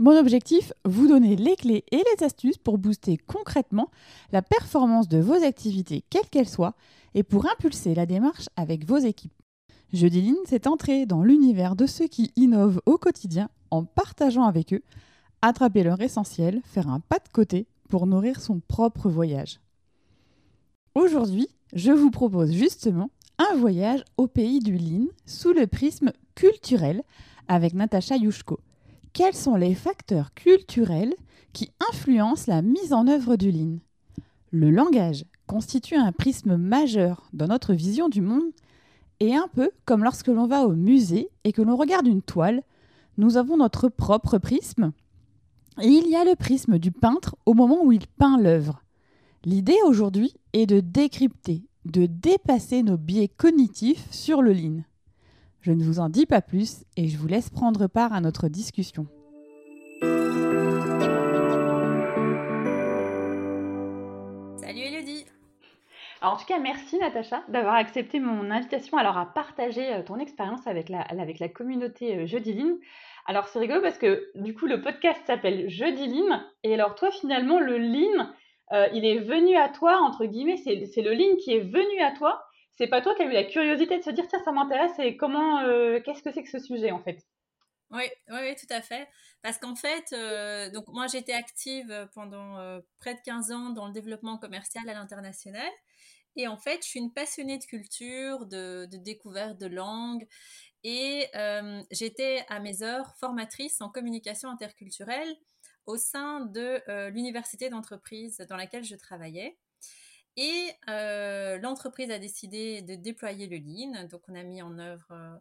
Mon objectif, vous donner les clés et les astuces pour booster concrètement la performance de vos activités, quelles qu'elles soient, et pour impulser la démarche avec vos équipes. Jeudi Lean, c'est entrer dans l'univers de ceux qui innovent au quotidien en partageant avec eux, attraper leur essentiel, faire un pas de côté pour nourrir son propre voyage. Aujourd'hui, je vous propose justement un voyage au pays du Lean sous le prisme culturel avec Natacha Yushko quels sont les facteurs culturels qui influencent la mise en œuvre du Lean? Le langage constitue un prisme majeur dans notre vision du monde et un peu comme lorsque l'on va au musée et que l'on regarde une toile, nous avons notre propre prisme et il y a le prisme du peintre au moment où il peint l'œuvre. L'idée aujourd'hui est de décrypter, de dépasser nos biais cognitifs sur le Lean. Je ne vous en dis pas plus et je vous laisse prendre part à notre discussion. Salut Elodie alors, en tout cas, merci Natacha d'avoir accepté mon invitation alors à partager euh, ton expérience avec la, avec la communauté euh, Jeudi Lean. Alors c'est rigolo parce que du coup le podcast s'appelle Jeudi Lean et alors toi finalement le Lean euh, il est venu à toi entre guillemets c'est le Lean qui est venu à toi c'est pas toi qui as eu la curiosité de se dire tiens ça m'intéresse et comment euh, qu'est-ce que c'est que ce sujet en fait? Oui, oui, tout à fait. Parce qu'en fait, euh, donc moi j'étais active pendant euh, près de 15 ans dans le développement commercial à l'international. Et en fait, je suis une passionnée de culture, de, de découverte de langue. Et j'étais à mes heures formatrice en communication interculturelle au sein de l'université d'entreprise dans laquelle je travaillais. Et l'entreprise a décidé de déployer le Lean. Donc, on a mis en œuvre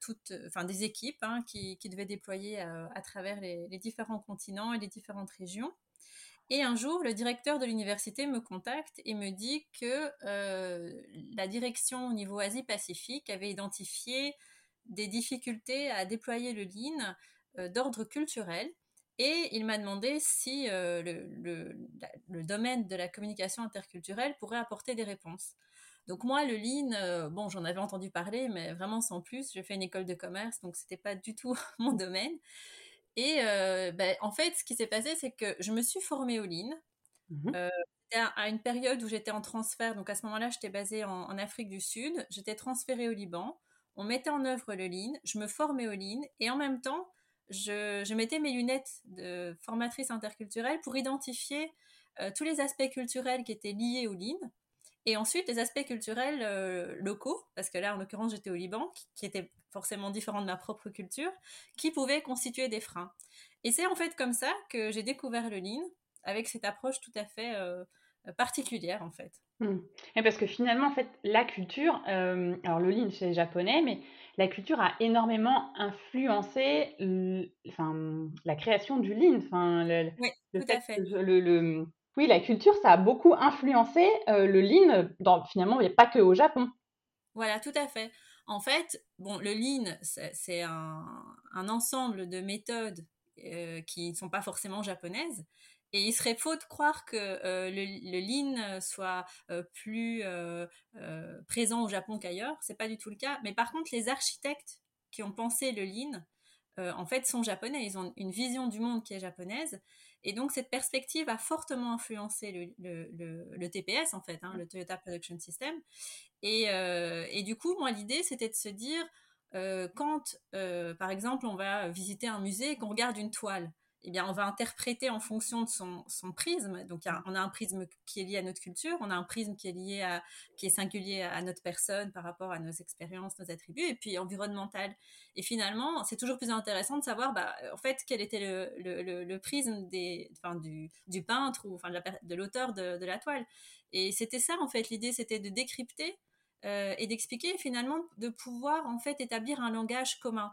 toutes, enfin, des équipes hein, qui, devaient déployer à travers les, les, différents continents et les différentes régions. Et un jour, le directeur de l'université me contacte et me dit que la direction au niveau Asie-Pacifique avait identifié des difficultés à déployer le Lean d'ordre culturel et il m'a demandé si euh, le, le, domaine de la communication interculturelle pourrait apporter des réponses. Donc moi, le lean, euh, bon, j'en avais entendu parler, mais vraiment sans plus. J'ai fait une école de commerce, donc c'était pas du tout mon domaine. Et euh, ben, en fait, ce qui s'est passé, c'est que je me suis formée au lean. Mmh à une période où j'étais en transfert, donc à ce moment-là, j'étais basée en, en, Afrique du Sud. J'étais transférée au Liban. On mettait en œuvre le lean. Je me formais au lean, et en même temps, je, mettais mes lunettes de formatrice interculturelle pour identifier euh, tous les aspects culturels qui étaient liés au Lean. Et ensuite, les aspects culturels euh, locaux, parce que là, en l'occurrence, j'étais au Liban, qui, était forcément différent de ma propre culture, qui pouvaient constituer des freins. Et c'est en fait comme ça que j'ai découvert le Lean, avec cette approche tout à fait euh, particulière, en fait. Mmh. Et parce que finalement, en fait, la culture, alors le Lean, c'est japonais, mais la culture a énormément influencé enfin, la création du lean. Enfin, oui, tout à fait. Le, oui, la culture, ça a beaucoup influencé euh, le lean, dans, finalement, il n'y a pas que au Japon. Voilà, tout à fait. En fait, bon, le lean, c'est un, un, ensemble de méthodes euh, qui ne sont pas forcément japonaises, et il serait faux de croire que euh, le, le, lean soit euh, plus euh, présent au Japon qu'ailleurs. C'est pas du tout le cas. Mais par contre, les architectes qui ont pensé le lean, en fait, sont japonais. Ils ont une vision du monde qui est japonaise. Et donc, cette perspective a fortement influencé le, TPS, en fait, hein, le Toyota Production System. Et du coup, moi, l'idée, c'était de se dire, quand, par exemple, on va visiter un musée et qu'on regarde une toile, eh bien, on va interpréter en fonction de son, prisme. Donc, on a un prisme qui est lié à notre culture, on a un prisme qui est lié à, qui est singulier à, notre personne par rapport à nos expériences, nos attributs, et puis environnemental. Et finalement, c'est toujours plus intéressant de savoir, bah, en fait, quel était le, prisme du, peintre ou de l'auteur de, la toile. Et c'était ça, en fait, l'idée, c'était de décrypter euh, et d'expliquer, finalement, de pouvoir, en fait, établir un langage commun.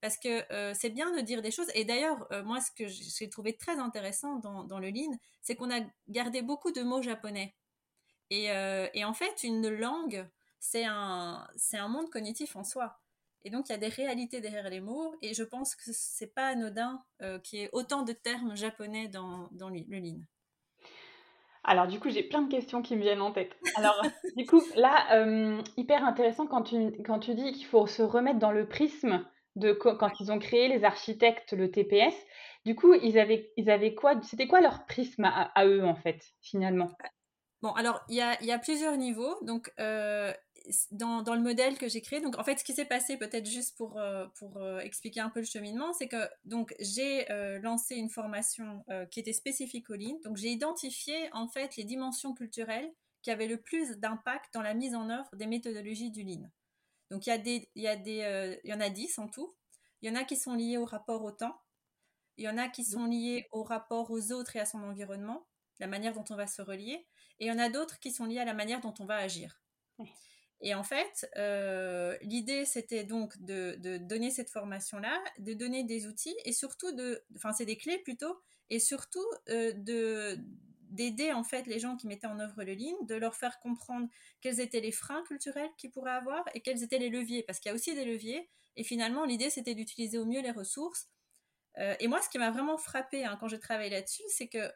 Parce que c'est bien de dire des choses. Et d'ailleurs, moi, ce que j'ai trouvé très intéressant dans, le Lean, c'est qu'on a gardé beaucoup de mots japonais. Et, et en fait, une langue, c'est un, c'est un monde cognitif en soi. Et donc, il y a des réalités derrière les mots, et je pense que c'est pas anodin qu'il y ait autant de termes japonais dans, dans le Lean. Alors du coup, j'ai plein de questions qui me viennent en tête. Alors du coup, là, hyper intéressant quand tu, quand tu dis qu'il faut se remettre dans le prisme de quand ils ont créé les architectes le TPS. Du coup, ils avaient, ils avaient quoi C'était quoi leur prisme à, eux en fait, finalement? Bon, alors il y a, y a, plusieurs niveaux. Donc euh, dans, dans, le modèle que j'ai créé, donc en fait, ce qui s'est passé, peut-être juste pour, euh, pour euh, expliquer un peu le cheminement, c'est que donc j'ai lancé une formation qui était spécifique au Lean. Donc j'ai identifié en fait les dimensions culturelles qui avaient le plus d'impact dans la mise en œuvre des méthodologies du Lean. Donc il y, a des, il, y a des, euh, il y en a 10 en tout. Il y en a qui sont liés au rapport au temps. Il y en a qui sont liés au rapport aux autres et à son environnement, la manière dont on va se relier. Et il y en a d'autres qui sont liés à la manière dont on va agir. Et en fait, euh, l'idée, c'était donc de, de, donner cette formation-là, de donner des outils et surtout de, enfin, c'est des clés plutôt, et surtout euh, de d'aider en fait les gens qui mettaient en œuvre le Lean, de leur faire comprendre quels étaient les freins culturels qu'ils pourraient avoir et quels étaient les leviers, parce qu'il y a aussi des leviers. Et finalement, l'idée c'était d'utiliser au mieux les ressources. Euh, et moi, ce qui m'a vraiment frappé hein, quand je travaillé là-dessus, c'est que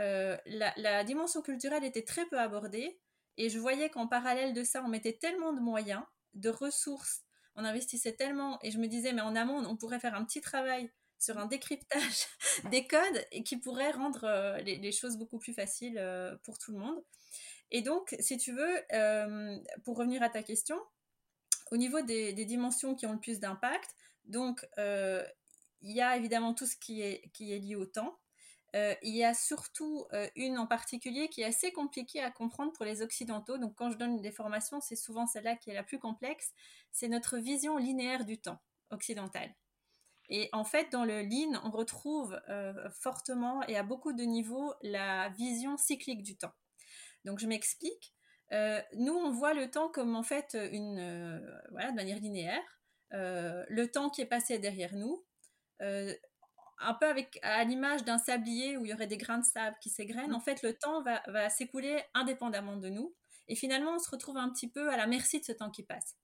euh, la, dimension culturelle était très peu abordée, et je voyais qu'en parallèle de ça, on mettait tellement de moyens, de ressources, on investissait tellement, et je me disais, mais en amont, on pourrait faire un petit travail sur un décryptage des codes et qui pourrait rendre euh, les, choses beaucoup plus faciles euh, pour tout le monde. Et donc, si tu veux, euh, pour revenir à ta question, au niveau des, dimensions qui ont le plus d'impact, donc il y a évidemment tout ce qui est, qui est lié au temps. il y a surtout une en particulier qui est assez compliquée à comprendre pour les occidentaux. Donc quand je donne des formations, c'est souvent celle-là qui est la plus complexe. C'est notre vision linéaire du temps occidentale. Et en fait, dans le lean, on retrouve euh, fortement et à beaucoup de niveaux la vision cyclique du temps. Donc, je m'explique. Euh, nous, on voit le temps comme en fait une, euh, voilà, de manière linéaire. le temps qui est passé derrière nous, un peu avec à l'image d'un sablier où il y aurait des grains de sable qui s'égrènent. En fait, le temps va, va s'écouler indépendamment de nous. Et finalement, on se retrouve un petit peu à la merci de ce temps qui passe.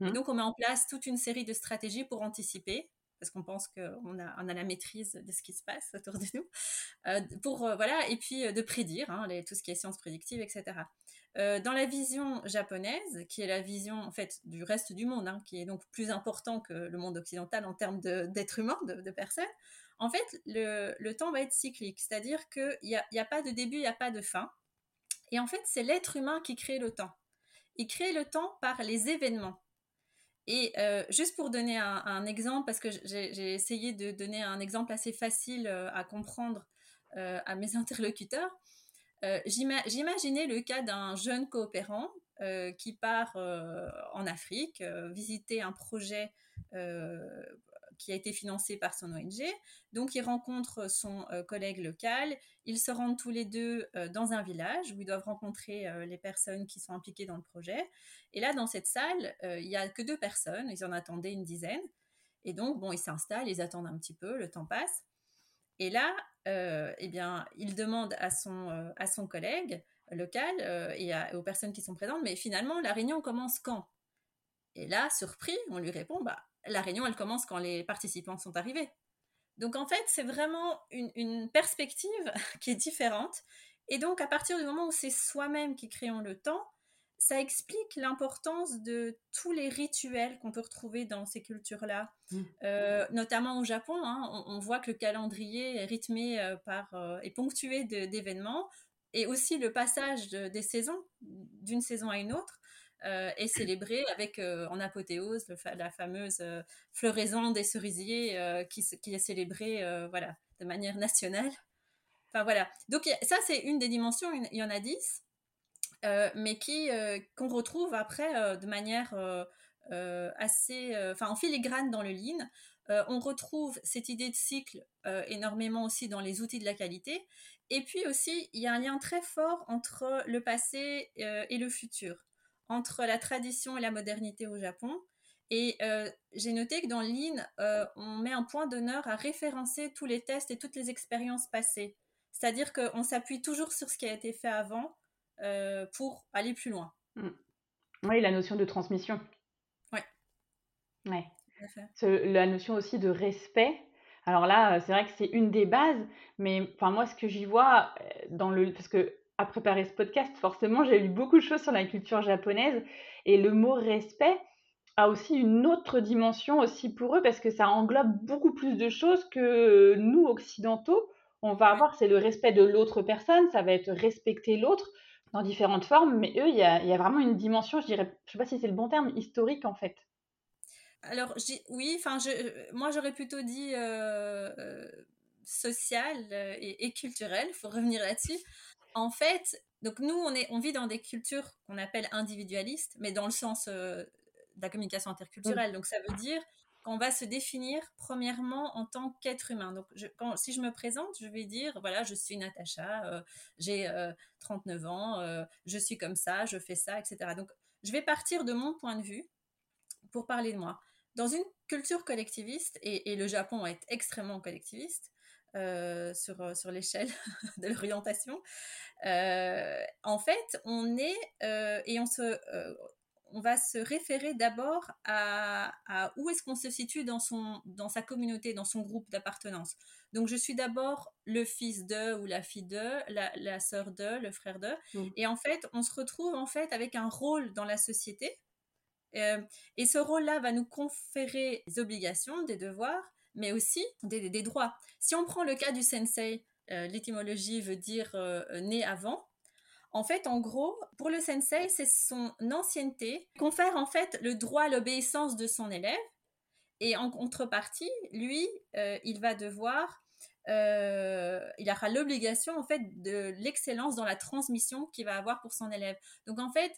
Et mmh. donc, on met en place toute une série de stratégies pour anticiper parce qu'on pense qu'on a, on a la maîtrise de ce qui se passe autour de nous, euh, pour, euh, voilà, et puis euh, de prédire, hein, tout ce qui est sciences prédictives, etc. dans la vision japonaise, qui est la vision en fait du reste du monde, hein, qui est donc plus important que le monde occidental en termes d'êtres humains, de, personnes, en fait, le, temps va être cyclique, c'est-à-dire qu'il n'y a, a pas de début, il n'y a pas de fin. Et en fait, c'est l'être humain qui crée le temps. Il crée le temps par les événements. Et euh, juste pour donner un, exemple, parce que j'ai essayé de donner un exemple assez facile euh, à comprendre euh, à mes interlocuteurs, j'imaginais le cas d'un jeune coopérant qui part en Afrique visiter un projet qui a été financé par son ONG. Donc, il rencontre son euh, collègue local. Ils se rendent tous les deux euh, dans un village où ils doivent rencontrer euh, les personnes qui sont impliquées dans le projet. Et là, dans cette salle, il n'y a que deux personnes. Ils en attendaient une dizaine. Et donc, bon, ils s'installent, ils attendent un petit peu, le temps passe. Et là, eh bien, il demande à son, à son collègue local et aux personnes qui sont présentes, mais finalement, la réunion commence quand? Et là, surpris, on lui répond, bah, la réunion, elle commence quand les participants sont arrivés. Donc en fait, c'est vraiment une, perspective qui est différente. Et donc à partir du moment où c'est soi-même qui créons le temps, ça explique l'importance de tous les rituels qu'on peut retrouver dans ces cultures-là, mmh. euh, notamment au Japon. Hein, on, voit que le calendrier est rythmé euh, par euh, et ponctué d'événements, et aussi le passage des saisons d'une saison à une autre euh, est célébré avec euh, en apothéose la fameuse euh, floraison des cerisiers qui, qui, est célébrée voilà, de manière nationale. Enfin voilà. Donc ça c'est une des dimensions, il y en a dix, mais qui qu'on retrouve après de manière assez, enfin en filigrane dans le lean. on retrouve cette idée de cycle énormément aussi dans les outils de la qualité. Et puis aussi, il y a un lien très fort entre le passé et le futur entre la tradition et la modernité au Japon. Et euh, j'ai noté que dans Lean, euh, on met un point d'honneur à référencer tous les tests et toutes les expériences passées. C'est-à-dire qu'on s'appuie toujours sur ce qui a été fait avant euh, pour aller plus loin. Mm. Oui, la notion de transmission. Oui. Ouais. La notion aussi de respect. Alors là, c'est vrai que c'est une des bases, mais enfin moi, ce que j'y vois dans le, parce que à préparer ce podcast, forcément, j'ai lu beaucoup de choses sur la culture japonaise et le mot respect a aussi une autre dimension aussi pour eux parce que ça englobe beaucoup plus de choses que nous occidentaux on va avoir, c'est le respect de l'autre personne, ça va être respecter l'autre dans différentes formes, mais eux, il y a, vraiment une dimension, je dirais, je sais pas si c'est le bon terme, historique en fait. Alors, oui, enfin, moi j'aurais plutôt dit euh, euh, social euh, et, culturel, il faut revenir là-dessus. En fait, donc nous, on, est, on vit dans des cultures qu'on appelle individualistes, mais dans le sens de la communication interculturelle. Donc ça veut dire qu'on va se définir premièrement en tant qu'être humain. Donc, si je me présente, je vais dire, voilà, je suis Natacha, euh, j'ai 39 euh, ans, euh, je suis comme ça, je fais ça, etc. Donc, je vais partir de mon point de vue pour parler de moi. Dans une culture collectiviste, et, le Japon est extrêmement collectiviste, sur, sur l'échelle de l'orientation. en fait, on est et on se, on va se référer d'abord à, où est-ce qu'on se situe dans, son, dans sa communauté, dans son groupe d'appartenance. Donc, je suis d'abord le fils de ou la fille de, la, la sœur de, le frère de. Mm. Et en fait, on se retrouve en fait avec un rôle dans la société. Euh, et ce rôle-là va nous conférer des obligations, des devoirs, mais aussi des, droits. Si on prend le cas du sensei, euh, l'étymologie veut dire euh, né avant. En fait, en gros, pour le sensei, c'est son ancienneté confère en fait le droit à l'obéissance de son élève. Et en contrepartie, lui, euh, il va devoir, il aura l'obligation en fait de l'excellence dans la transmission qu'il va avoir pour son élève. Donc en fait,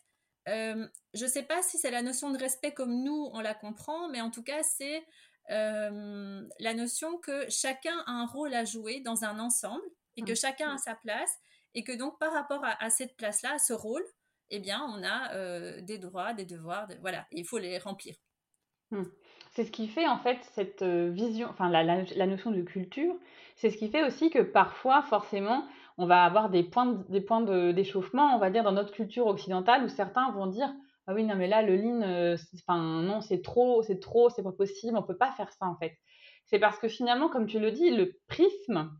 je ne sais pas si c'est la notion de respect comme nous on la comprend, mais en tout cas c'est la notion que chacun a un rôle à jouer dans un ensemble et que mmh. chacun a sa place et que donc par rapport à, cette place-là, à ce rôle, eh bien, on a euh, des droits, des devoirs, voilà, il faut les remplir. Hmm. C'est ce qui fait en fait cette euh, vision, enfin la, la, notion de culture, c'est ce qui fait aussi que parfois, forcément, on va avoir des points, des points d'échauffement, on va dire, dans notre culture occidentale, où certains vont dire Ah oui, non, mais là, le lean, euh, enfin, non, c'est trop, c'est trop, c'est pas possible, on peut pas faire ça en fait. C'est parce que finalement, comme tu le dis, le prisme,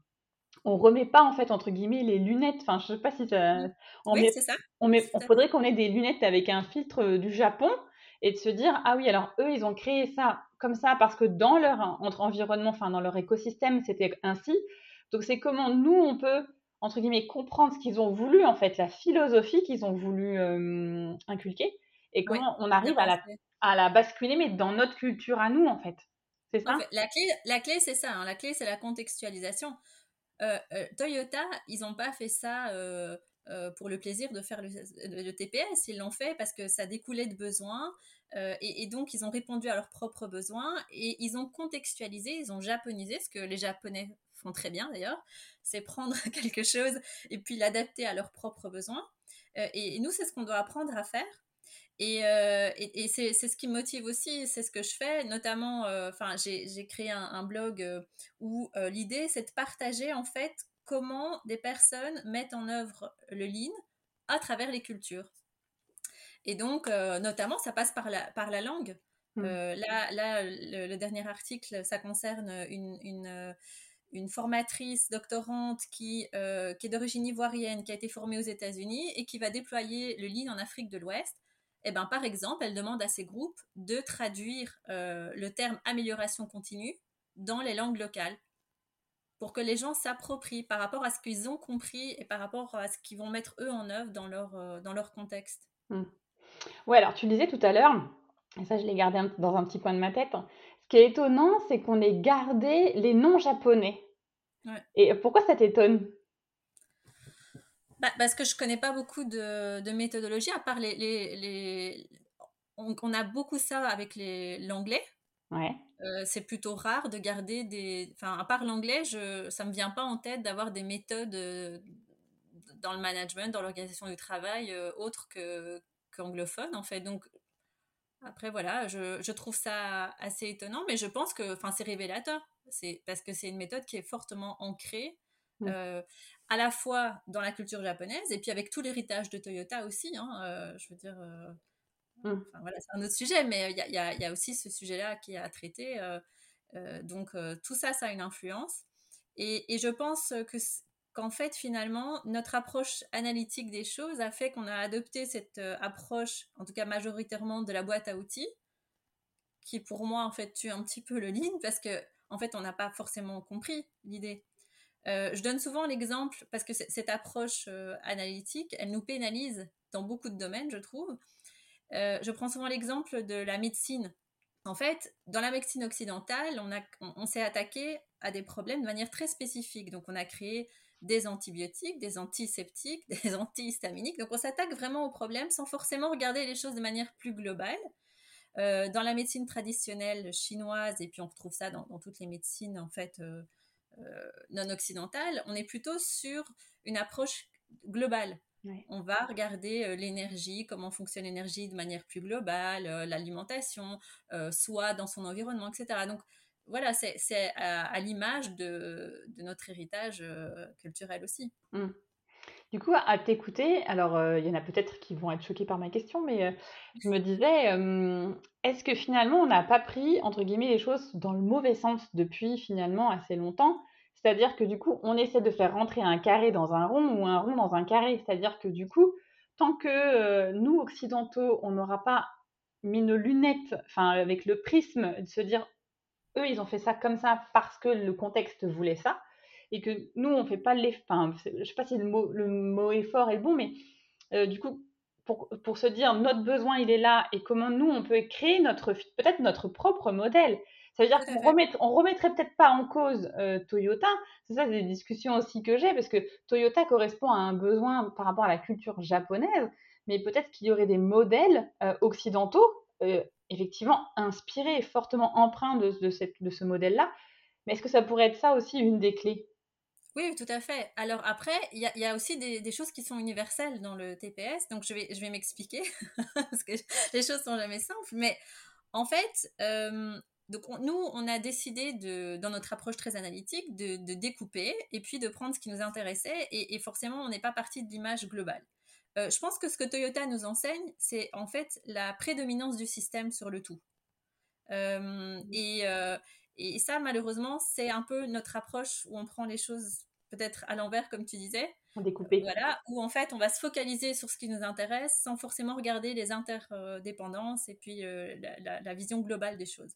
on remet pas en fait entre guillemets les lunettes. Enfin, je sais pas si ça. On oui, c'est ça. On met. On faudrait qu'on ait des lunettes avec un filtre euh, du Japon et de se dire ah oui alors eux ils ont créé ça comme ça parce que dans leur environnement, enfin dans leur écosystème c'était ainsi. Donc c'est comment nous on peut entre guillemets comprendre ce qu'ils ont voulu en fait la philosophie qu'ils ont voulu euh, inculquer et comment on arrive à la, à la basculer mais dans notre culture à nous en fait. C'est ça? la clé, la clé c'est ça. Hein. La clé c'est la contextualisation. Euh, euh, Toyota, ils n'ont pas fait ça euh, pour le plaisir de faire le, TPS, ils l'ont fait parce que ça découlait de besoins et, donc ils ont répondu à leurs propres besoins et ils ont contextualisé, ils ont japonisé, ce que les Japonais font très bien d'ailleurs, c'est prendre quelque chose et puis l'adapter à leurs propres besoins. et nous, c'est ce qu'on doit apprendre à faire. Euh, et, et, c'est ce qui me motive aussi, c'est ce que je fais, notamment, euh, enfin, j'ai créé un, blog euh, où l'idée, c'est de partager en fait comment des personnes mettent en œuvre le lean à travers les cultures. Et donc, notamment, ça passe par la, par la langue. Mmh. là, là le, dernier article, ça concerne une, une, une formatrice doctorante qui, qui est d'origine ivoirienne, qui a été formée aux États-Unis et qui va déployer le lean en Afrique de l'Ouest eh ben, par exemple, elle demande à ses groupes de traduire euh, le terme amélioration continue dans les langues locales pour que les gens s'approprient par rapport à ce qu'ils ont compris et par rapport à ce qu'ils vont mettre eux en œuvre dans leur, euh, dans leur contexte. Oui, hmm. Ouais, alors tu disais tout à l'heure, et ça je l'ai gardé dans un petit coin de ma tête, ce qui est étonnant, c'est qu'on ait gardé les noms japonais. Et pourquoi ça t'étonne? Bah, parce que je connais pas beaucoup de, de méthodologies, à part les. les, les... On, a beaucoup ça avec l'anglais. Ouais. Euh, c'est plutôt rare de garder des. Enfin, à part l'anglais, je, ça me vient pas en tête d'avoir des méthodes euh, dans le management, dans l'organisation du travail, euh, autres que qu'anglophones, en fait. Donc, Après, voilà, je, je, trouve ça assez étonnant, mais je pense que c'est révélateur. C'est parce que c'est une méthode qui est fortement ancrée mmh. euh, à la fois dans la culture japonaise et puis avec tout l'héritage de Toyota aussi. Hein, euh, je veux dire, euh, mmh. voilà, c'est un autre sujet, mais il y, y, y a, aussi ce sujet-là qui est à traiter. donc tout ça, ça a une influence. Et, et je pense que qu'en fait, finalement, notre approche analytique des choses a fait qu'on a adopté cette euh, approche, en tout cas majoritairement, de la boîte à outils, qui pour moi, en fait, tue un petit peu le lean parce que, en fait, on n'a pas forcément compris l'idée. Euh, je donne souvent l'exemple parce que cette approche euh, analytique, elle nous pénalise dans beaucoup de domaines, je trouve. je prends souvent l'exemple de la médecine. En fait, dans la médecine occidentale, on, s'est attaqué à des problèmes de manière très spécifique. Donc, on a créé des antibiotiques, des antiseptiques, des antihistaminiques. Donc on s'attaque vraiment au problème sans forcément regarder les choses de manière plus globale. Euh, dans la médecine traditionnelle chinoise, et puis on retrouve ça dans, toutes les médecines en fait euh, euh, non occidentales, on est plutôt sur une approche globale. On va regarder l'énergie, comment fonctionne l'énergie de manière plus globale, l'alimentation, soit dans son environnement, etc. Donc voilà, c'est à, l'image de, notre héritage euh, culturel aussi. Mmh. Du coup, à t'écouter, alors euh, il y en a peut-être qui vont être choqués par ma question, mais euh, je me disais, est-ce que finalement on n'a pas pris, entre guillemets, les choses dans le mauvais sens depuis finalement assez longtemps? C'est-à-dire que du coup, on essaie de faire rentrer un carré dans un rond ou un rond dans un carré. C'est-à-dire que du coup, tant que nous, occidentaux, on n'aura pas mis nos lunettes, enfin avec le prisme, de se dire eux, ils ont fait ça comme ça parce que le contexte voulait ça, et que nous, on fait pas les. Enfin, je sais pas si le mot, le mot est fort et bon, mais euh, du coup, pour, pour, se dire notre besoin, il est là, et comment nous, on peut créer notre peut-être notre propre modèle. Ça veut dire qu'on remet, on remettrait peut-être pas en cause euh, Toyota. C'est ça, c'est des discussions aussi que j'ai, parce que Toyota correspond à un besoin par rapport à la culture japonaise, mais peut-être qu'il y aurait des modèles euh, occidentaux effectivement inspiré, fortement empreint de, de, de ce modèle-là. Mais est-ce que ça pourrait être ça aussi une des clés? Oui, tout à fait. Alors après, il y, y a, aussi des, des, choses qui sont universelles dans le TPS, donc je vais, je vais m'expliquer, parce que les choses sont jamais simples, mais en fait, euh, donc nous, on a décidé, de, dans notre approche très analytique, de, de, découper et puis de prendre ce qui nous intéressait, et, et forcément, on n'est pas parti de l'image globale. Euh, je pense que ce que Toyota nous enseigne, c'est en fait la prédominance du système sur le tout. Euh, mmh. Euh, et, ça, malheureusement, c'est un peu notre approche où on prend les choses peut-être à l'envers, comme tu disais. Découpé. Voilà, où en fait, on va se focaliser sur ce qui nous intéresse sans forcément regarder les interdépendances et puis la, vision globale des choses.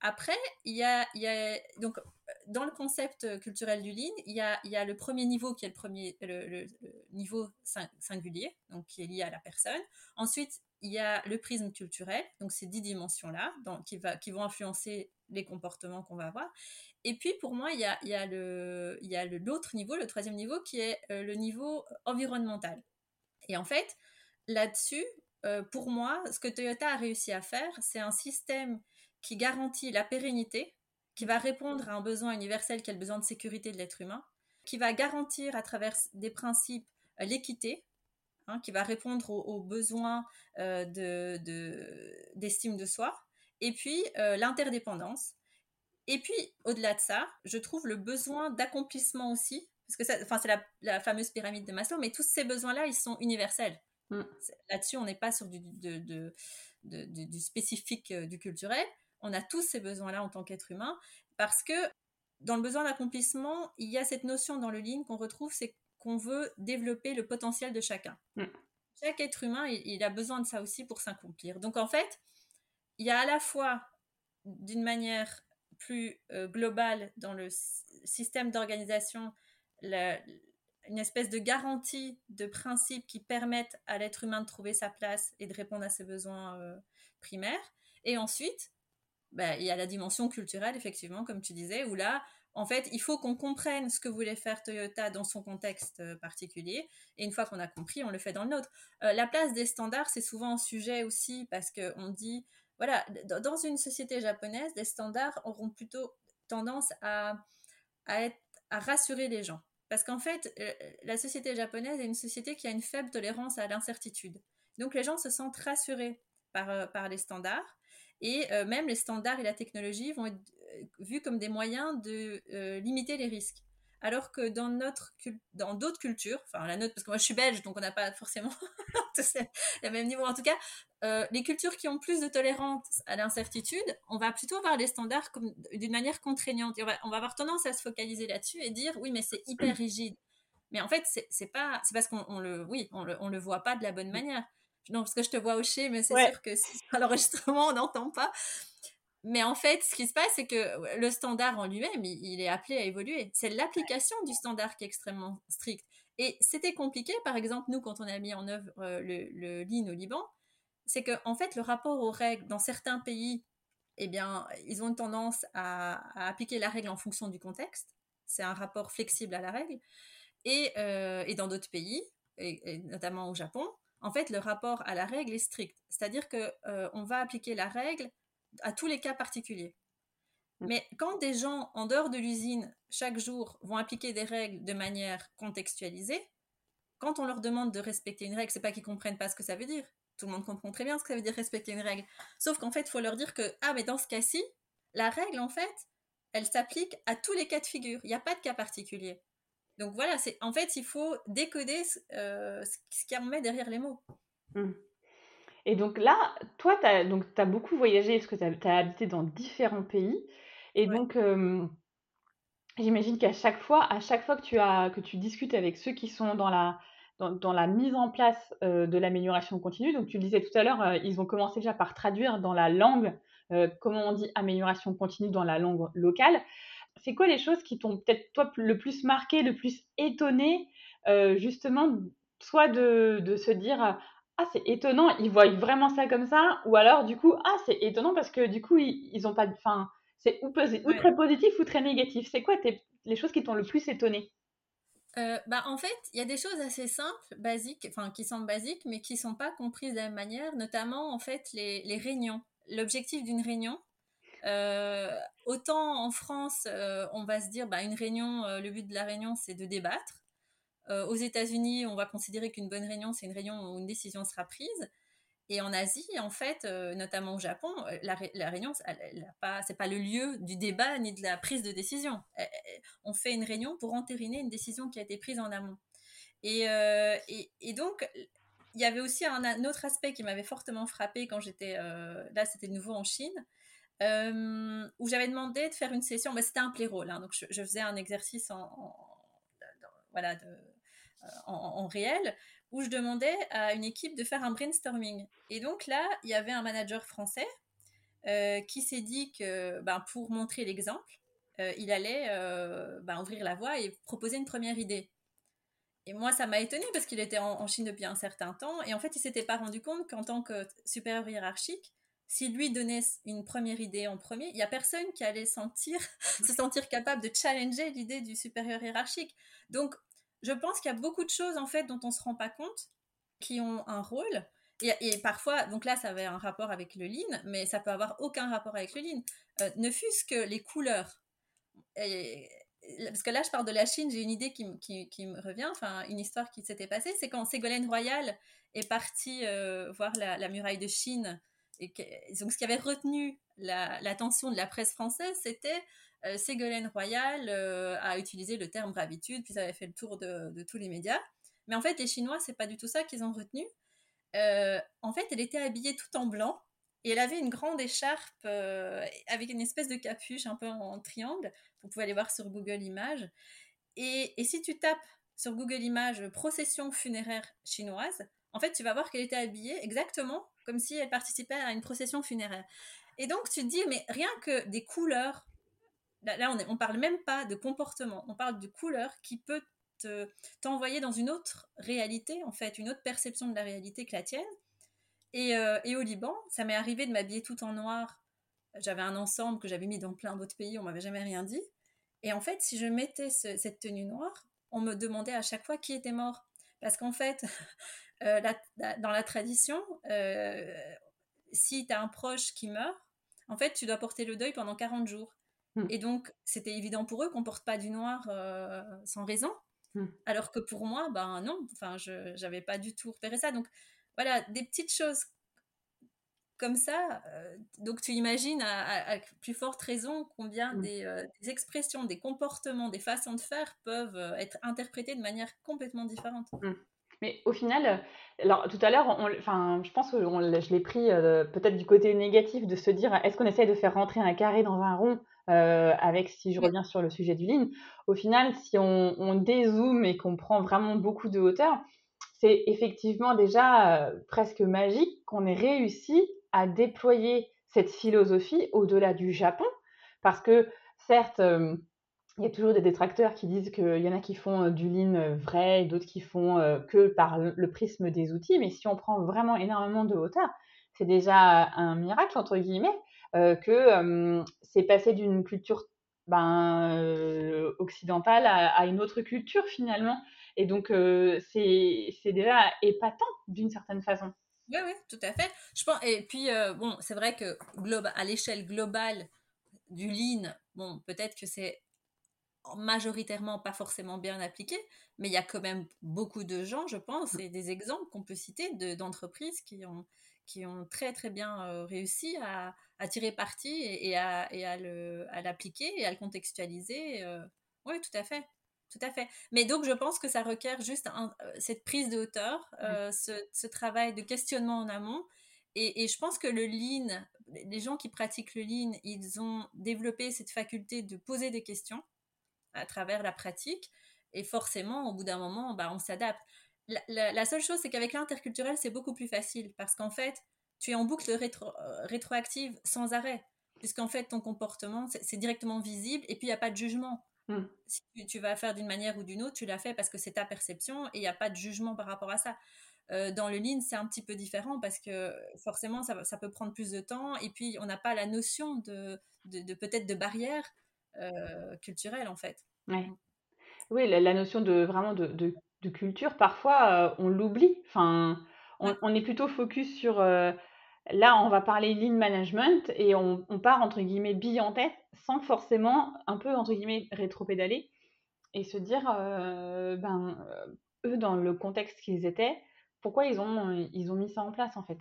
après, il y a, y a, donc dans le concept culturel du lean, il y a, il y a le premier niveau qui est le premier le, niveau singulier, donc qui est lié à la personne. Ensuite, il y a le prisme culturel, donc ces dix dimensions-là, qui, qui vont influencer les comportements qu'on va avoir. Et puis, pour moi, il y a, le, l'autre niveau, le troisième niveau, qui est le niveau environnemental. Et en fait, là-dessus, pour moi, ce que Toyota a réussi à faire, c'est un système qui garantit la pérennité qui va répondre à un besoin universel qui est le besoin de sécurité de l'être humain, qui va garantir à travers des principes euh, l'équité, hein, qui va répondre aux, besoins euh, d'estime de, soi, et puis euh, l'interdépendance. Et puis, au-delà de ça, je trouve le besoin d'accomplissement aussi, parce que c'est la, la, fameuse pyramide de Maslow, mais tous ces besoins-là, ils sont universels. Mm. Là-dessus, on n'est pas sur du, du spécifique du culturel, on a tous ces besoins-là en tant qu'être humain, parce que dans le besoin d'accomplissement, il y a cette notion dans le lean qu'on retrouve, c'est qu'on veut développer le potentiel de chacun. Mm. Chaque être humain, il, a besoin de ça aussi pour s'accomplir. Donc en fait, il y a à la fois, d'une manière plus euh, globale dans le système d'organisation, une espèce de garantie de principes qui permettent à l'être humain de trouver sa place et de répondre à ses besoins euh, primaires. Et ensuite, bah, il y a la dimension culturelle, effectivement, comme tu disais, où là, en fait, il faut qu'on comprenne ce que voulait faire Toyota dans son contexte euh, particulier. Et une fois qu'on a compris, on le fait dans le nôtre. Euh, la place des standards, c'est souvent un sujet aussi parce qu'on dit, voilà, dans une société japonaise, les standards auront plutôt tendance à, à, rassurer les gens. Parce qu'en fait, euh, la société japonaise est une société qui a une faible tolérance à l'incertitude. Donc les gens se sentent rassurés par, par les standards. Et même les standards et la technologie vont être vus comme des moyens de limiter les risques. Alors que dans notre dans d'autres cultures, enfin la nôtre, parce que moi je suis belge, donc on n'a pas forcément le même niveau. En tout cas, euh, les cultures qui ont plus de tolérance à l'incertitude, on va plutôt voir les standards d'une manière contraignante. Et on, va, on va avoir tendance à se focaliser là-dessus et dire oui, mais c'est hyper rigide. Mais en fait, c'est pas, c'est parce qu'on le, oui, on le, on le voit pas de la bonne manière. Non, parce que je te vois hocher, mais c'est sûr que si, à l'enregistrement, on n'entend pas. Mais en fait, ce qui se passe, c'est que le standard en lui-même, il, est appelé à évoluer. C'est l'application du standard qui est extrêmement stricte. Et c'était compliqué, par exemple, nous, quand on a mis en œuvre euh, le, le Lean au Liban, c'est que en fait, le rapport aux règles dans certains pays, eh bien, ils ont une tendance à, appliquer la règle en fonction du contexte. C'est un rapport flexible à la règle. Et, euh, et dans d'autres pays, et, notamment au Japon, en fait, le rapport à la règle est strict. C'est-à-dire que euh, on va appliquer la règle à tous les cas particuliers. Mm. Mais quand des gens en dehors de l'usine, chaque jour, vont appliquer des règles de manière contextualisée, quand on leur demande de respecter une règle, c'est pas qu'ils comprennent pas ce que ça veut dire. Tout le monde comprend très bien ce que ça veut dire respecter une règle. Sauf qu'en fait, il faut leur dire que, ah, mais dans ce cas-ci, la règle, en fait, elle s'applique à tous les cas de figure. Il n'y a pas de cas particulier. Donc voilà, c'est en fait, il faut décoder euh, ce qu'il y met derrière les mots. Mm. Et donc là, toi, tu as, as beaucoup voyagé parce que tu as, habité dans différents pays. Et donc, j'imagine qu'à chaque fois, à chaque fois que tu, as, que tu discutes avec ceux qui sont dans la, dans, dans la mise en place de l'amélioration continue, donc tu le disais tout à l'heure, ils ont commencé déjà par traduire dans la langue, comment on dit amélioration continue dans la langue locale. C'est quoi les choses qui t'ont peut-être toi le plus marqué, le plus étonné, justement, soit de, de se dire ah c'est étonnant, ils voient vraiment ça comme ça, ou alors du coup ah c'est étonnant parce que du coup ils, ils ont pas de, fin c'est ou, très positif ou très négatif. C'est quoi les choses qui t'ont le plus étonné? Euh, bah, en fait, il y a des choses assez simples, basiques, enfin qui semblent basiques, mais qui sont pas comprises de la même manière, notamment en fait les, les réunions. L'objectif d'une réunion, euh, autant en France, euh, on va se dire, bah, une réunion, le but de la réunion, c'est de débattre. Euh, aux États-Unis, on va considérer qu'une bonne réunion, c'est une réunion où une décision sera prise. Et en Asie, en fait, euh, notamment au Japon, euh, la, réunion, ce n'est pas le lieu du débat ni de la prise de décision. on fait une réunion pour entériner une décision qui a été prise en amont. Et, donc, il y avait aussi un, autre aspect qui m'avait fortement frappé quand j'étais là, c'était de nouveau en Chine, où j'avais demandé de faire une session. Bah, c'était un play role, hein, donc je, faisais un exercice en, voilà, de, euh, en, réel, où je demandais à une équipe de faire un brainstorming. Et donc là, il y avait un manager français euh, qui s'est dit que ben, pour montrer l'exemple, euh, il allait ben, ouvrir la voie et proposer une première idée. Et moi, ça m'a étonné parce qu'il était en, Chine depuis un certain temps. Et en fait, il s'était pas rendu compte qu'en tant que supérieur hiérarchique, s'il lui donnait une première idée en premier, il y a personne qui allait sentir, se sentir capable de challenger l'idée du supérieur hiérarchique. Donc, je pense qu'il y a beaucoup de choses en fait dont on se rend pas compte qui ont un rôle. Et, parfois, donc là, ça avait un rapport avec le lean, mais ça peut avoir aucun rapport avec le lean. Euh, ne fût-ce que les couleurs. parce que là, je parle de la Chine, j'ai une idée qui, me revient, enfin, une histoire qui s'était passée, c'est quand Ségolène Royal est partie euh, voir la, muraille de Chine. Et donc, ce qui avait retenu l'attention de la presse française, c'était euh, Ségolène Royal euh, a utilisé le terme bravitude, puis ça avait fait le tour de, tous les médias. Mais en fait, les Chinois, c'est pas du tout ça qu'ils ont retenu. Euh, en fait, elle était habillée tout en blanc et elle avait une grande écharpe avec une espèce de capuche un peu en, triangle. Vous pouvez aller voir sur Google Images. Et, et, si tu tapes sur Google Images procession funéraire chinoise, en fait, tu vas voir qu'elle était habillée exactement comme si elle participait à une procession funéraire. Et donc, tu te dis, mais rien que des couleurs Là, on ne parle même pas de comportement, on parle de couleur qui peut t'envoyer dans une autre réalité, en fait, une autre perception de la réalité que la tienne. Et, euh, et au Liban, ça m'est arrivé de m'habiller tout en noir. J'avais un ensemble que j'avais mis dans plein d'autres pays, on m'avait jamais rien dit. Et en fait, si je mettais cette tenue noire, on me demandait à chaque fois qui était mort. Parce qu'en fait, euh, dans la tradition, euh, si tu as un proche qui meurt, en fait, tu dois porter le deuil pendant 40 jours. Mmh. Et donc, c'était évident pour eux qu'on porte pas du noir euh, sans raison. Mmh. Alors que pour moi, ben non, enfin, je n'avais pas du tout repéré ça. Donc, voilà, des petites choses comme ça, donc tu imagines à, plus forte raison combien mmh. des, expressions, des comportements, des façons de faire peuvent être interprétées de manière complètement différente. Mais au final, alors tout à l'heure, enfin, je pense que je l'ai pris peut-être du côté négatif de se dire est-ce qu'on essaye de faire rentrer un carré dans un rond avec, si je reviens sur le sujet du lean, au final, si on, on dézoome et qu'on prend vraiment beaucoup de hauteur, c'est effectivement déjà presque magique qu'on ait réussi à déployer cette philosophie au-delà du Japon, parce que certes, il y a toujours des détracteurs qui disent qu'il y en a qui font du lean vrai, d'autres qui font que par le prisme des outils, mais si on prend vraiment énormément de hauteur, c'est déjà un miracle, entre guillemets, que c'est passé d'une culture ben, occidentale à, une autre culture finalement. Et donc, c'est déjà épatant d'une certaine façon. Oui, oui, tout à fait. Je pense, et puis, bon, c'est vrai que à l'échelle globale du lean, bon, peut-être que c'est majoritairement pas forcément bien appliqué, mais il y a quand même beaucoup de gens, je pense, et des exemples qu'on peut citer d'entreprises qui, ont, qui ont très très bien réussi à, à, tirer parti et, à, et à l'appliquer et à le contextualiser. oui, tout à fait. Tout à fait. Mais donc, je pense que ça requiert juste cette prise de hauteur, ce, ce, travail de questionnement en amont. Et, et, je pense que le lean, les gens qui pratiquent le lean, ils ont développé cette faculté de poser des questions à travers la pratique. Et forcément, au bout d'un moment, bah, on s'adapte. La, seule chose, c'est qu'avec l'interculturel, c'est beaucoup plus facile parce qu'en fait, tu es en boucle rétro, euh, rétroactive sans arrêt. Puisqu'en fait, ton comportement, c'est directement visible et puis il n'y a pas de jugement. Hmm. Si tu, vas faire d'une manière ou d'une autre, tu l'as fait parce que c'est ta perception et il n'y a pas de jugement par rapport à ça. Euh, dans le lean, c'est un petit peu différent parce que forcément, ça, ça, peut prendre plus de temps et puis on n'a pas la notion de, de peut-être de barrière euh, culturelle en fait. Oui, la, notion de vraiment de, de, culture, parfois euh, on l'oublie. Enfin, on, est plutôt focus sur euh, là, on va parler lean management et on, on, part entre guillemets bille en tête sans forcément un peu entre guillemets rétro-pédaler et se dire ben eux dans le contexte qu'ils étaient, pourquoi ils ont ils ont mis ça en place en fait.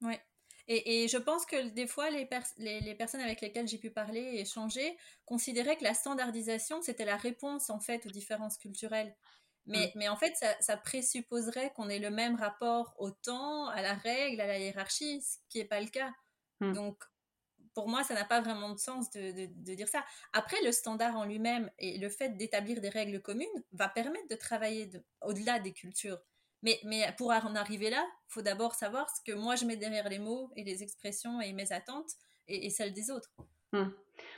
Ouais. Et, je pense que des fois, les, les, personnes avec lesquelles j'ai pu parler et échanger considéraient que la standardisation, c'était la réponse en fait aux différences culturelles. Mais, mm. mais en fait, ça, présupposerait qu'on ait le même rapport au temps, à la règle, à la hiérarchie, ce qui n'est pas le cas. Mm. Donc, pour moi, ça n'a pas vraiment de sens de, de, dire ça. Après, le standard en lui-même et le fait d'établir des règles communes va permettre de travailler au-delà des cultures. Mais, mais pour en arriver là, il faut d'abord savoir ce que moi je mets derrière les mots et les expressions et mes attentes et, celles des autres. Mmh.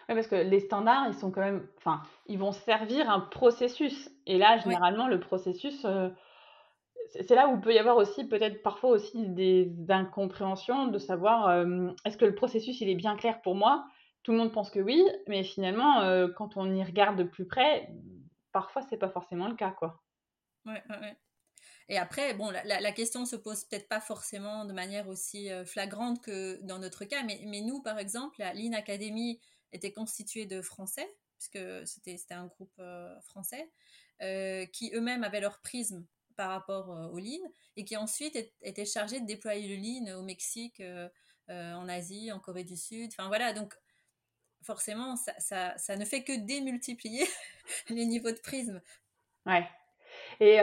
Oui, parce que les standards, ils sont quand même, enfin, ils vont servir un processus. Et là, généralement, le processus, euh, c'est là où il peut y avoir aussi, peut-être parfois aussi des incompréhensions de savoir euh, est-ce que le processus, il est bien clair pour moi? Tout le monde pense que oui, mais finalement, euh, quand on y regarde de plus près, parfois, c'est pas forcément le cas, quoi. Ouais, ouais. Et après, bon, la, la, question se pose peut-être pas forcément de manière aussi flagrante que dans notre cas, mais, mais nous, par exemple, la Lean Academy était constituée de Français, puisque c'était un groupe euh, français, euh, qui eux-mêmes avaient leur prisme par rapport au Lean, et qui ensuite étaient chargés de déployer le Lean au Mexique, en Asie, en Corée du Sud. Enfin voilà, donc forcément, ça, ça, ça ne fait que démultiplier les niveaux de prisme. Ouais. Et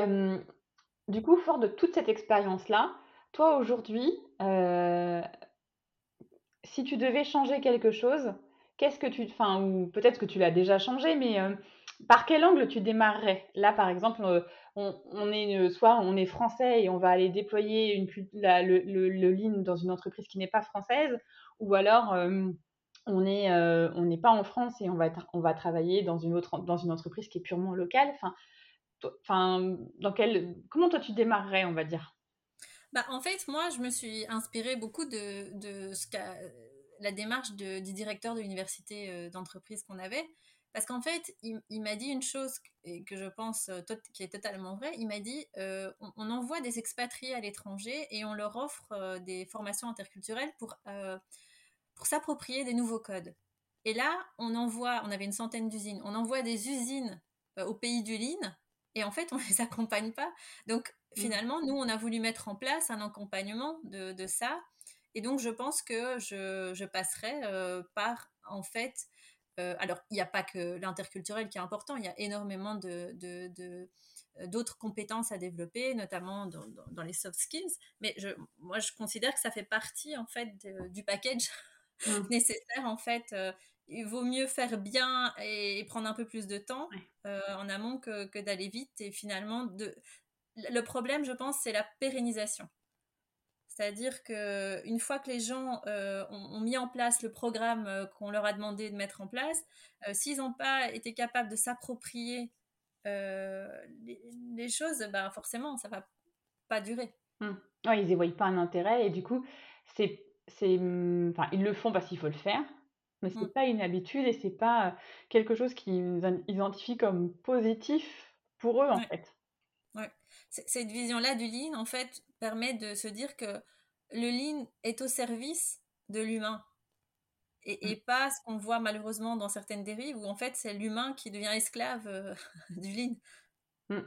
du coup, fort de toute cette expérience-là, toi aujourd'hui, euh, si tu devais changer quelque chose, qu'est-ce que tu, enfin, ou peut-être que tu l'as déjà changé, mais euh, par quel angle tu démarrerais? Là, par exemple, euh, on, est soit on est français et on va aller déployer le, le, dans une entreprise qui n'est pas française, ou alors on on n'est pas en France et on va, on va travailler dans une autre dans une entreprise qui est purement locale. Enfin, Enfin, dans quel, comment toi tu démarrerais, on va dire? Bah, En fait, moi, je me suis inspirée beaucoup de, de ce la démarche de, du directeur de l'université euh, d'entreprise qu'on avait. Parce qu'en fait, il, m'a dit une chose que, que je pense euh, qui est totalement vraie. Il m'a dit euh, on, envoie des expatriés à l'étranger et on leur offre des formations interculturelles pour, pour s'approprier des nouveaux codes. Et là, on envoie, on avait une centaine d'usines, on envoie des usines au pays du Lean et en fait, on ne les accompagne pas. Donc, mmh. finalement, nous, on a voulu mettre en place un accompagnement de, ça. Et donc, je pense que je, je passerai par, en fait, alors, il n'y a pas que l'interculturel qui est important, il y a énormément de, de, d'autres compétences à développer, notamment dans, dans, les soft skills. Mais je, moi, je considère que ça fait partie, en fait, du package mmh. nécessaire, en fait. il vaut mieux faire bien et, prendre un peu plus de temps en amont que, que d'aller vite. Et finalement, de... le problème, je pense, c'est la pérennisation. C'est-à-dire qu'une fois que les gens euh, ont, mis en place le programme euh, qu'on leur a demandé de mettre en place, euh, s'ils n'ont pas été capables de s'approprier les, choses, ben forcément, ça va pas durer. Mmh. ils n'y voient pas un intérêt et du coup, c'est, c'est, mmh, enfin, ils le font parce qu'il faut le faire, mais c'est n'est mmh. pas une habitude et c'est pas quelque chose qu'ils identifient comme positif pour eux en fait. Cette vision-là du lean, en fait, permet de se dire que le lean est au service de l'humain et, mmh. pas ce qu'on voit malheureusement dans certaines dérives où en fait c'est l'humain qui devient esclave euh, du lean. Mmh.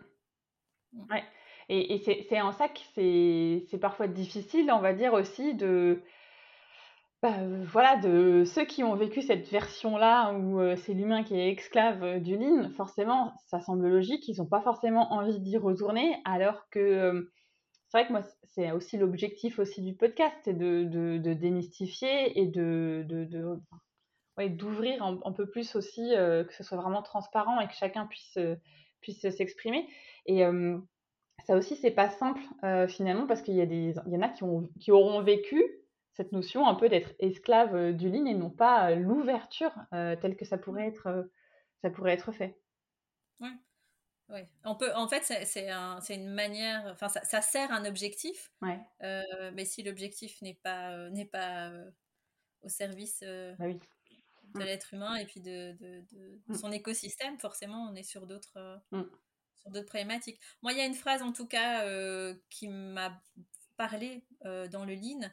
Mmh. Ouais. Et, c'est en ça que c'est parfois difficile, on va dire aussi, de, bah, voilà, de ceux qui ont vécu cette version-là où euh, c'est l'humain qui est esclave euh, du lean, forcément, ça semble logique, ils n'ont pas forcément envie d'y retourner, alors que c'est vrai que moi, c'est aussi l'objectif aussi du podcast, c'est de, de, démystifier et de, de ouais, d'ouvrir un, peu plus aussi, euh, que ce soit vraiment transparent et que chacun puisse, euh, puisse s'exprimer. Et euh, ça aussi, c'est pas simple finalement parce qu'il y, a des, il y en a qui, ont, qui auront vécu cette notion un peu d'être esclave du ligne et non pas l'ouverture telle que ça pourrait être, ça pourrait être fait. Ouais. Oui, on peut. En fait, c'est un, une manière. Enfin, ça, sert un objectif. Ouais. Euh, mais si l'objectif n'est pas euh, n'est pas euh, au service bah oui. de mm. l'être humain et puis de, de, de mm. son écosystème, forcément, on est sur d'autres mm. sur d'autres problématiques. Moi, il y a une phrase en tout cas qui m'a parlé dans le Lean,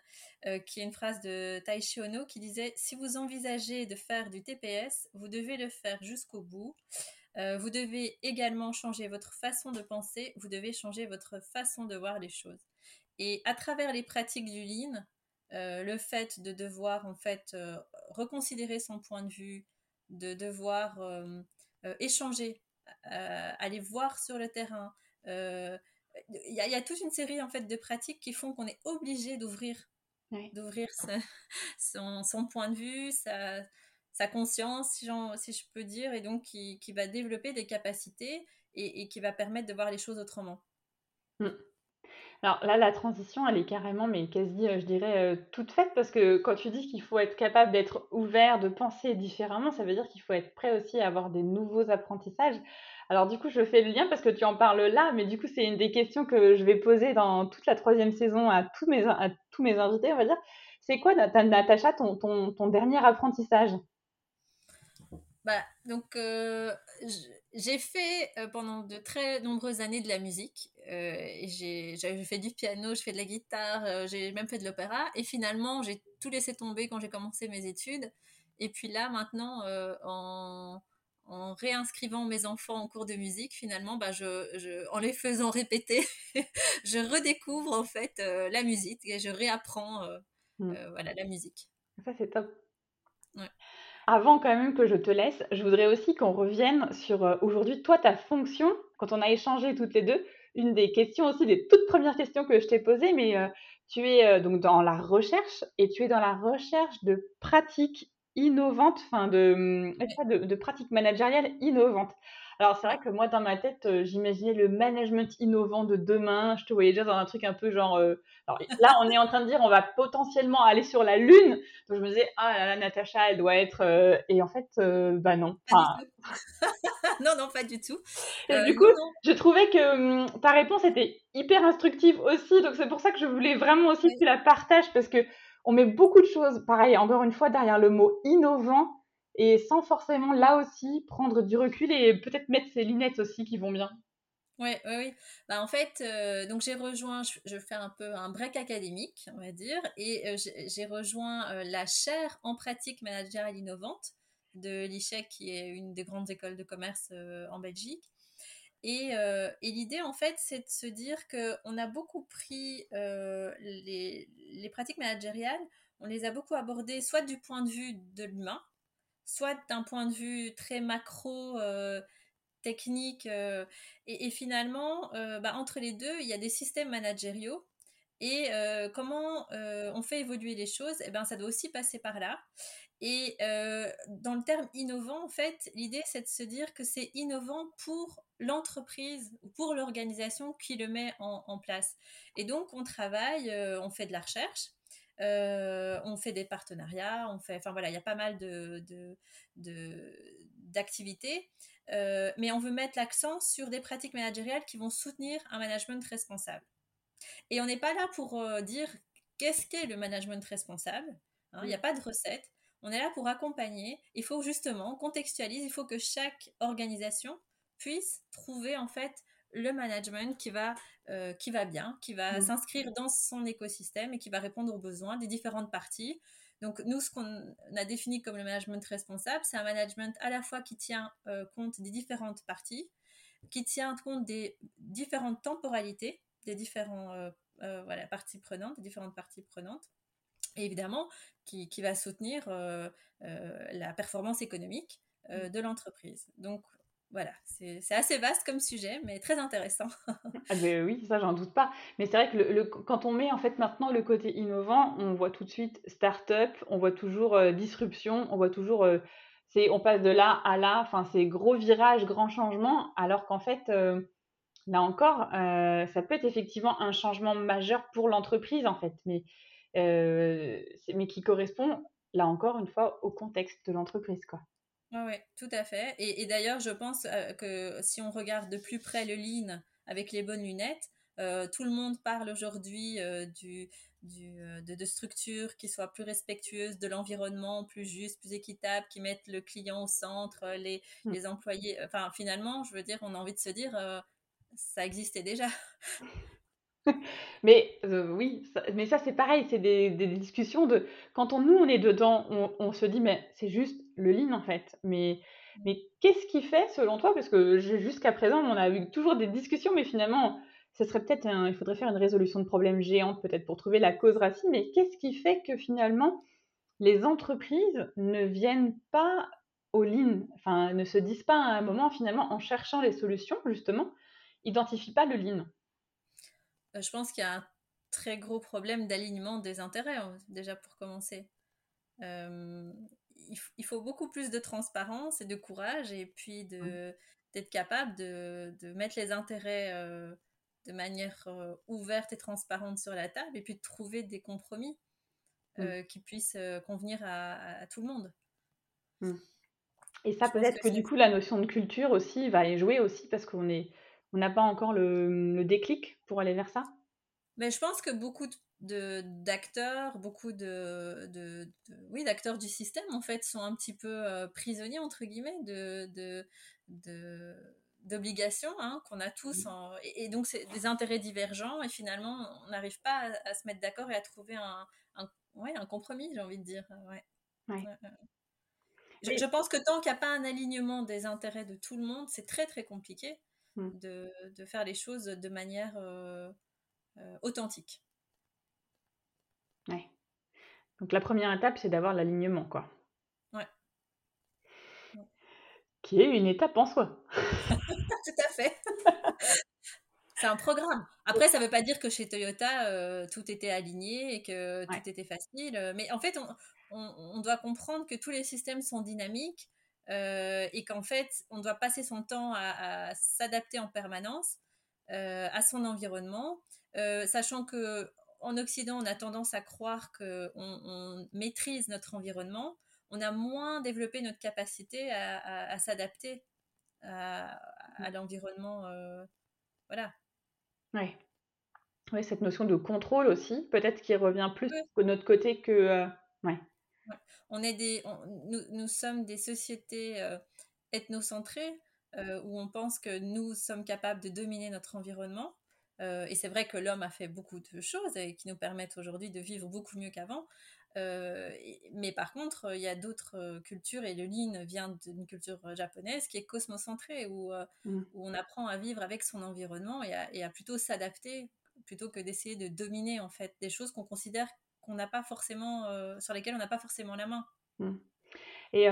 qui est une phrase de Taishi Ono qui disait Si vous envisagez de faire du TPS, vous devez le faire jusqu'au bout. Euh, vous devez également changer votre façon de penser, vous devez changer votre façon de voir les choses. Et à travers les pratiques du lean, euh, le fait de devoir en fait euh, reconsidérer son point de vue, de devoir échanger, aller voir sur le terrain, il y, a toute une série en fait de pratiques qui font qu'on est obligé d'ouvrir d'ouvrir son, son, point de vue, sa, sa conscience, si, si, je peux dire, et donc qui, qui va développer des capacités et, et, qui va permettre de voir les choses autrement. Mmh. Alors là, la transition, elle est carrément, mais quasi, euh, je dirais, euh, toute faite, parce que quand tu dis qu'il faut être capable d'être ouvert, de penser différemment, ça veut dire qu'il faut être prêt aussi à avoir des nouveaux apprentissages. Alors du coup, je fais le lien parce que tu en parles là, mais du coup, c'est une des questions que je vais poser dans toute la troisième saison à tous mes, à tous mes invités, on va dire. C'est quoi, Natacha, ton, ton, ton dernier apprentissage? Bah, donc, euh, j'ai fait euh, pendant de très nombreuses années de la musique. Euh, j'ai fait du piano, je fais de la guitare, j'ai même fait de l'opéra. Et finalement, j'ai tout laissé tomber quand j'ai commencé mes études. Et puis là, maintenant, en, en, réinscrivant mes enfants en cours de musique, finalement, bah, je, je, en les faisant répéter, je redécouvre en fait la musique et je réapprends mmh. voilà, la musique. Ça, c'est top. Ouais. Avant quand même que je te laisse, je voudrais aussi qu'on revienne sur euh, aujourd'hui, toi, ta fonction, quand on a échangé toutes les deux, une des questions aussi, des toutes premières questions que je t'ai posées, mais euh, tu es euh, donc dans la recherche et tu es dans la recherche de pratiques innovantes, enfin de, de, de pratiques managériales innovantes. Alors, c'est vrai que moi, dans ma tête, euh, j'imaginais le management innovant de demain. Je te voyais déjà dans un truc un peu genre. Euh, alors, là, on est en train de dire, on va potentiellement aller sur la Lune. Donc, je me disais, ah là là, Natacha, elle doit être. Euh, et en fait, bah non. non, non, pas du tout. Et du coup, je trouvais que hum, ta réponse était hyper instructive aussi. Donc, c'est pour ça que je voulais vraiment aussi que tu la partages parce que on met beaucoup de choses, pareil, encore une fois, derrière le mot innovant et sans forcément là aussi prendre du recul et peut-être mettre ses lunettes aussi qui vont bien. Oui, oui, oui. Bah, en fait, euh, donc j'ai rejoint, je, fais un peu un break académique, on va dire, et euh, j'ai rejoint euh, la chaire en pratique managériale innovante de l'ICHEC, qui est une des grandes écoles de commerce en Belgique. Et, et l'idée, en fait, c'est de se dire qu'on a beaucoup pris les, les pratiques managériales, on les a beaucoup abordées soit du point de vue de l'humain, soit d'un point de vue très macro, euh, technique. Euh, et, finalement, euh, bah, entre les deux, il y a des systèmes managériaux. Et comment on fait évoluer les choses, eh ben, ça doit aussi passer par là. Et dans le terme innovant, en fait, l'idée, c'est de se dire que c'est innovant pour l'entreprise ou pour l'organisation qui le met en, place. Et donc, on travaille, on fait de la recherche, on fait des partenariats, on fait, enfin voilà, il y a pas mal de, d'activités, mais on veut mettre l'accent sur des pratiques managériales qui vont soutenir un management responsable. Et on n'est pas là pour dire qu'est-ce qu'est le management responsable. Hein, il n'y a pas de recette. On est là pour accompagner. Il faut justement contextualiser. Il faut que chaque organisation puisse trouver en fait le management qui va, euh, qui va bien, qui va mmh. s'inscrire dans son écosystème et qui va répondre aux besoins des différentes parties. Donc nous, ce qu'on a défini comme le management responsable, c'est un management à la fois qui tient euh, compte des différentes parties, qui tient compte des différentes temporalités des différentes euh, voilà, parties prenantes, des différentes parties prenantes, et évidemment qui, qui va soutenir la performance économique mmh. de l'entreprise. Donc voilà, c'est assez vaste comme sujet, mais très intéressant. ah ben oui, ça, j'en doute pas. Mais c'est vrai que le, quand on met en fait maintenant le côté innovant, on voit tout de suite start-up, on voit toujours euh, disruption, on voit toujours. Euh, on passe de là à là, enfin, c'est gros virage, grand changement, alors qu'en fait, euh, là encore, ça peut être effectivement un changement majeur pour l'entreprise, en fait, mais, mais qui correspond, là encore, une fois, au contexte de l'entreprise, quoi. Oui, tout à fait. Et, d'ailleurs, je pense euh, que si on regarde de plus près le lean avec les bonnes lunettes, euh, tout le monde parle aujourd'hui euh, du, de, structures qui soient plus respectueuses de l'environnement, plus justes, plus équitables, qui mettent le client au centre, les, mmh. les employés. Enfin, finalement, je veux dire, on a envie de se dire, ça existait déjà. mais oui, ça, mais ça c'est pareil, c'est des, discussions de quand on, nous on est dedans, on, on se dit mais c'est juste le lean en fait. Mais, mais qu'est-ce qui fait selon toi? Parce que jusqu'à présent, on a eu toujours des discussions, mais finalement, ce serait peut-être il faudrait faire une résolution de problème géante peut-être pour trouver la cause racine. Mais qu'est-ce qui fait que finalement les entreprises ne viennent pas au lean, enfin ne se disent pas à un moment finalement en cherchant les solutions justement, identifient pas le lean euh, Je pense qu'il y a un très gros problème d'alignement des intérêts hein, déjà pour commencer. Euh, il, faut beaucoup plus de transparence et de courage et puis de, d'être capable de, de, mettre les intérêts euh, de manière euh, ouverte et transparente sur la table et puis de trouver des compromis euh, qui puissent convenir à, tout le monde. Mmh. Et ça, peut-être que, du coup, la notion de culture aussi va y jouer aussi parce qu'on est, on n'a pas encore le, le, déclic pour aller vers ça? Mais je pense que beaucoup de d'acteurs, beaucoup de, de, oui d'acteurs du système en fait sont un petit peu euh, prisonniers entre guillemets de, de d'obligations hein, qu'on a tous mmh. et, donc c'est des intérêts divergents et finalement on n'arrive pas à, se mettre d'accord et à trouver un, un, ouais, un compromis j'ai envie de dire ouais. Je, pense que tant qu'il n'y a pas un alignement des intérêts de tout le monde c'est très très compliqué. De, de, faire les choses de manière euh, euh, authentique Ouais. Donc la première étape, c'est d'avoir l'alignement, quoi. Ouais. Qui est une étape en soi. Tout à fait. c'est un programme. Après, ça ne veut pas dire que chez Toyota, euh, tout était aligné et que tout était facile. Mais en fait, on, doit comprendre que tous les systèmes sont dynamiques euh, et qu'en fait, on doit passer son temps à, s'adapter en permanence euh, à son environnement, sachant que en Occident, on a tendance à croire qu'on on maîtrise notre environnement, on a moins développé notre capacité à, s'adapter à, mmh. l'environnement. Euh, voilà. Oui. Oui, cette notion de contrôle aussi, peut-être qui revient plus de notre côté que. Euh, ouais. On est des, nous, sommes des sociétés euh, ethnocentrées où on pense que nous sommes capables de dominer notre environnement. Euh, et c'est vrai que l'homme a fait beaucoup de choses et qui nous permettent aujourd'hui de vivre beaucoup mieux qu'avant. Euh, mais par contre, il y a d'autres euh, cultures et le lean vient d'une culture japonaise qui est cosmocentrée où, mmh. où, on apprend à vivre avec son environnement et à, plutôt s'adapter plutôt que d'essayer de dominer en fait des choses qu'on considère qu'on n'a pas forcément, sur lesquels on n'a pas forcément la main. Mmh. Et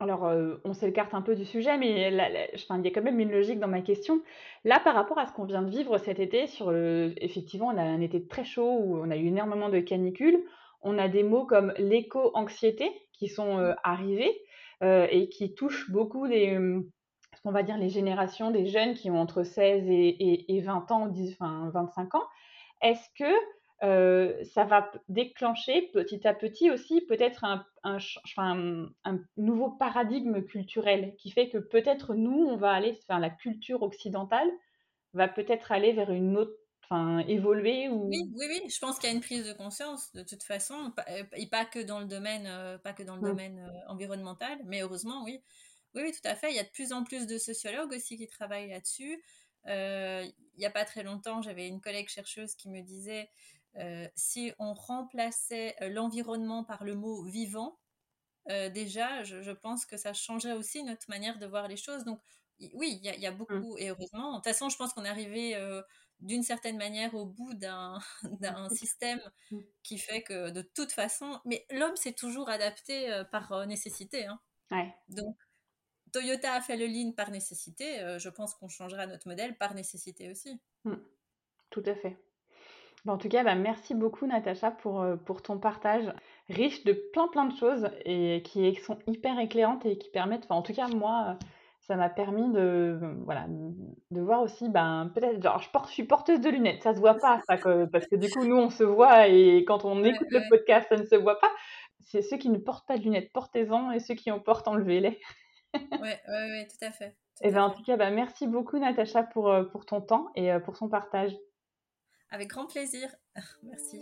alors, on s'écarte un peu du sujet, mais il y a quand même une logique dans ma question. Là, par rapport à ce qu'on vient de vivre cet été, sur effectivement, on a un été très chaud où on a eu énormément de canicules. On a des mots comme l'éco-anxiété qui sont arrivés et qui touchent beaucoup les, on va dire les générations des jeunes qui ont entre 16 et, 20 ans, 10, enfin 25 ans. Est-ce que euh, ça va déclencher petit à petit aussi peut-être un, un, nouveau paradigme culturel qui fait que peut-être nous, on va aller, enfin la culture occidentale va peut-être aller vers une autre, enfin évoluer ou... Oui, oui, oui, je pense qu'il y a une prise de conscience de toute façon, et pas que dans le domaine, pas que dans le mmh. domaine environnemental, mais heureusement, oui. Oui, oui, tout à fait. Il y a de plus en plus de sociologues aussi qui travaillent là-dessus. il n'y a pas très longtemps, j'avais une collègue chercheuse qui me disait euh, si on remplaçait euh, l'environnement par le mot vivant, euh, déjà, je, pense que ça changerait aussi notre manière de voir les choses. Donc, oui, il y, a mmh. beaucoup, et heureusement. De toute façon, je pense qu'on est arrivé d'une certaine manière au bout d'un système mmh. qui fait que de toute façon, mais l'homme s'est toujours adapté par nécessité. Hein. Donc, Toyota a fait le lean par nécessité. je pense qu'on changera notre modèle par nécessité aussi. Mmh. Tout à fait. Bah, en tout cas, bah, merci beaucoup Natacha pour, euh, pour ton partage riche de plein plein de choses et qui sont hyper éclairantes et qui permettent, enfin en tout cas moi, ça m'a permis de, voilà, de voir aussi, ben, peut-être, genre je, porte, je suis porteuse de lunettes, ça se voit pas, ça, parce que du coup nous on se voit et quand on écoute le podcast ça ne se voit pas. C'est ceux qui ne portent pas de lunettes, portez-en et ceux qui en portent, enlevez-les. Oui, ouais, tout à fait. et ben, en tout cas, merci beaucoup Natacha pour, euh, pour ton temps et euh, pour son partage. Avec grand plaisir. Merci.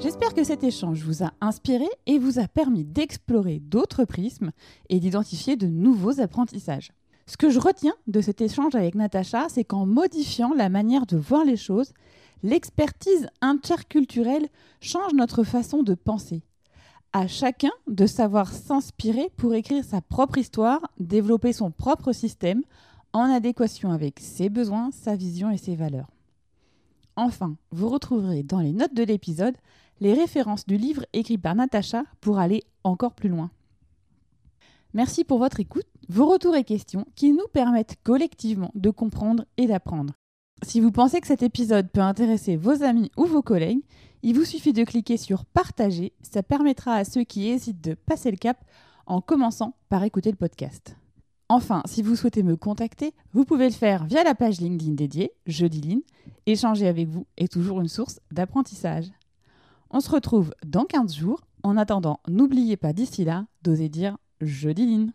J'espère que cet échange vous a inspiré et vous a permis d'explorer d'autres prismes et d'identifier de nouveaux apprentissages. Ce que je retiens de cet échange avec Natacha, c'est qu'en modifiant la manière de voir les choses, l'expertise interculturelle change notre façon de penser. À chacun de savoir s'inspirer pour écrire sa propre histoire, développer son propre système, en adéquation avec ses besoins, sa vision et ses valeurs. Enfin, vous retrouverez dans les notes de l'épisode les références du livre écrit par Natacha pour aller encore plus loin. Merci pour votre écoute, vos retours et questions qui nous permettent collectivement de comprendre et d'apprendre. Si vous pensez que cet épisode peut intéresser vos amis ou vos collègues, il vous suffit de cliquer sur Partager, ça permettra à ceux qui hésitent de passer le cap en commençant par écouter le podcast. Enfin, si vous souhaitez me contacter, vous pouvez le faire via la page LinkedIn dédiée, Jeudi Line. Échanger avec vous est toujours une source d'apprentissage. On se retrouve dans 15 jours. En attendant, n'oubliez pas d'ici là d'oser dire Jeudi Line.